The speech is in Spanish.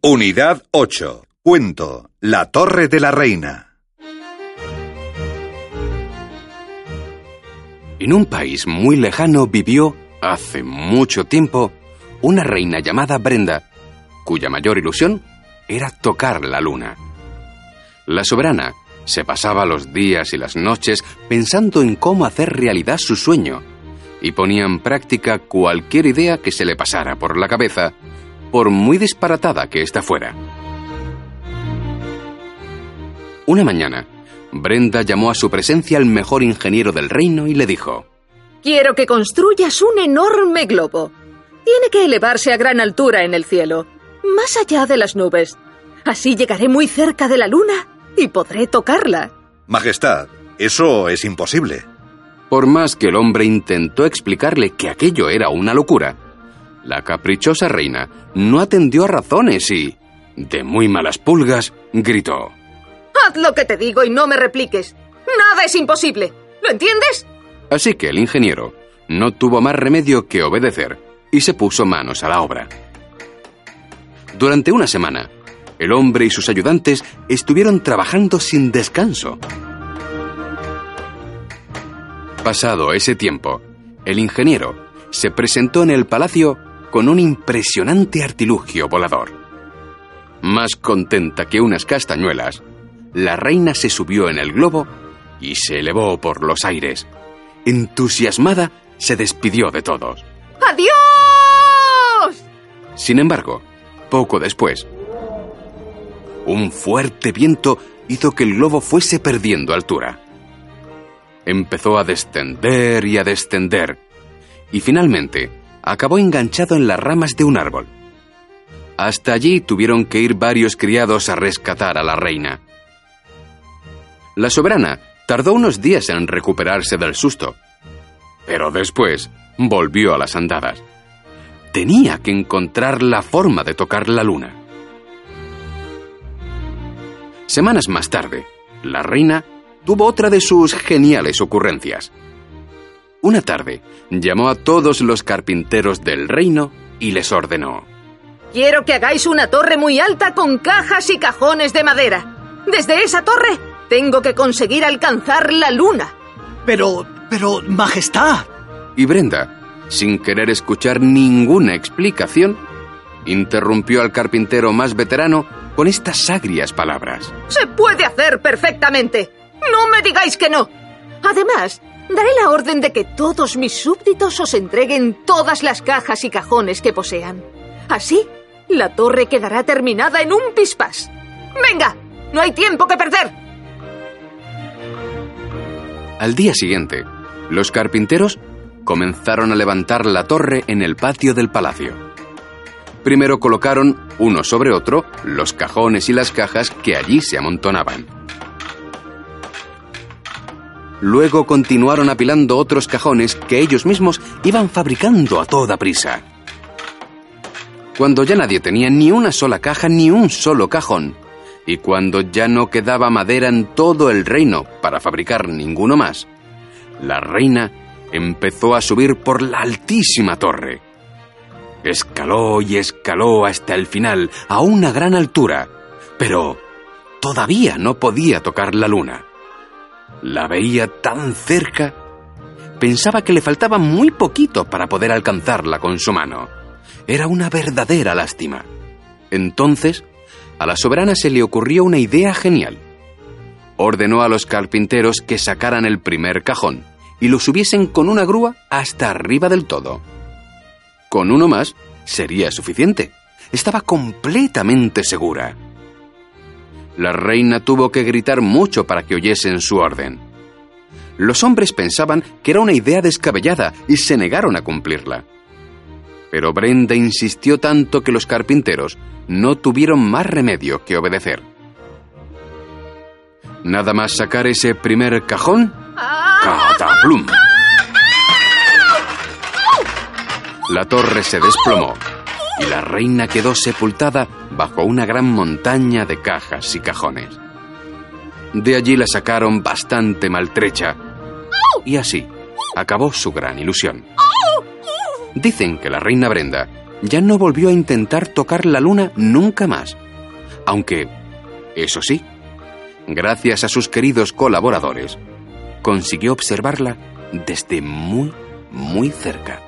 Unidad 8. Cuento. La Torre de la Reina. En un país muy lejano vivió, hace mucho tiempo, una reina llamada Brenda, cuya mayor ilusión era tocar la luna. La soberana se pasaba los días y las noches pensando en cómo hacer realidad su sueño y ponía en práctica cualquier idea que se le pasara por la cabeza por muy disparatada que ésta fuera. Una mañana, Brenda llamó a su presencia al mejor ingeniero del reino y le dijo, Quiero que construyas un enorme globo. Tiene que elevarse a gran altura en el cielo, más allá de las nubes. Así llegaré muy cerca de la luna y podré tocarla. Majestad, eso es imposible. Por más que el hombre intentó explicarle que aquello era una locura, la caprichosa reina no atendió a razones y, de muy malas pulgas, gritó. Haz lo que te digo y no me repliques. Nada es imposible. ¿Lo entiendes? Así que el ingeniero no tuvo más remedio que obedecer y se puso manos a la obra. Durante una semana, el hombre y sus ayudantes estuvieron trabajando sin descanso. Pasado ese tiempo, el ingeniero se presentó en el palacio con un impresionante artilugio volador. Más contenta que unas castañuelas, la reina se subió en el globo y se elevó por los aires. Entusiasmada, se despidió de todos. ¡Adiós! Sin embargo, poco después, un fuerte viento hizo que el globo fuese perdiendo altura. Empezó a descender y a descender, y finalmente acabó enganchado en las ramas de un árbol. Hasta allí tuvieron que ir varios criados a rescatar a la reina. La soberana tardó unos días en recuperarse del susto, pero después volvió a las andadas. Tenía que encontrar la forma de tocar la luna. Semanas más tarde, la reina tuvo otra de sus geniales ocurrencias. Una tarde, llamó a todos los carpinteros del reino y les ordenó. Quiero que hagáis una torre muy alta con cajas y cajones de madera. Desde esa torre tengo que conseguir alcanzar la luna. Pero, pero, Majestad. Y Brenda, sin querer escuchar ninguna explicación, interrumpió al carpintero más veterano con estas agrias palabras. Se puede hacer perfectamente. No me digáis que no. Además, daré la orden de que todos mis súbditos os entreguen todas las cajas y cajones que posean. Así, la torre quedará terminada en un pispás. ¡Venga! ¡No hay tiempo que perder! Al día siguiente, los carpinteros comenzaron a levantar la torre en el patio del palacio. Primero colocaron, uno sobre otro, los cajones y las cajas que allí se amontonaban. Luego continuaron apilando otros cajones que ellos mismos iban fabricando a toda prisa. Cuando ya nadie tenía ni una sola caja ni un solo cajón, y cuando ya no quedaba madera en todo el reino para fabricar ninguno más, la reina empezó a subir por la altísima torre. Escaló y escaló hasta el final, a una gran altura, pero todavía no podía tocar la luna. La veía tan cerca. Pensaba que le faltaba muy poquito para poder alcanzarla con su mano. Era una verdadera lástima. Entonces, a la soberana se le ocurrió una idea genial. Ordenó a los carpinteros que sacaran el primer cajón y lo subiesen con una grúa hasta arriba del todo. Con uno más sería suficiente. Estaba completamente segura. La reina tuvo que gritar mucho para que oyesen su orden. Los hombres pensaban que era una idea descabellada y se negaron a cumplirla. Pero Brenda insistió tanto que los carpinteros no tuvieron más remedio que obedecer. Nada más sacar ese primer cajón. ¡Cataplum! La torre se desplomó y la reina quedó sepultada bajo una gran montaña de cajas y cajones. De allí la sacaron bastante maltrecha y así acabó su gran ilusión. Dicen que la reina Brenda ya no volvió a intentar tocar la luna nunca más, aunque, eso sí, gracias a sus queridos colaboradores, consiguió observarla desde muy, muy cerca.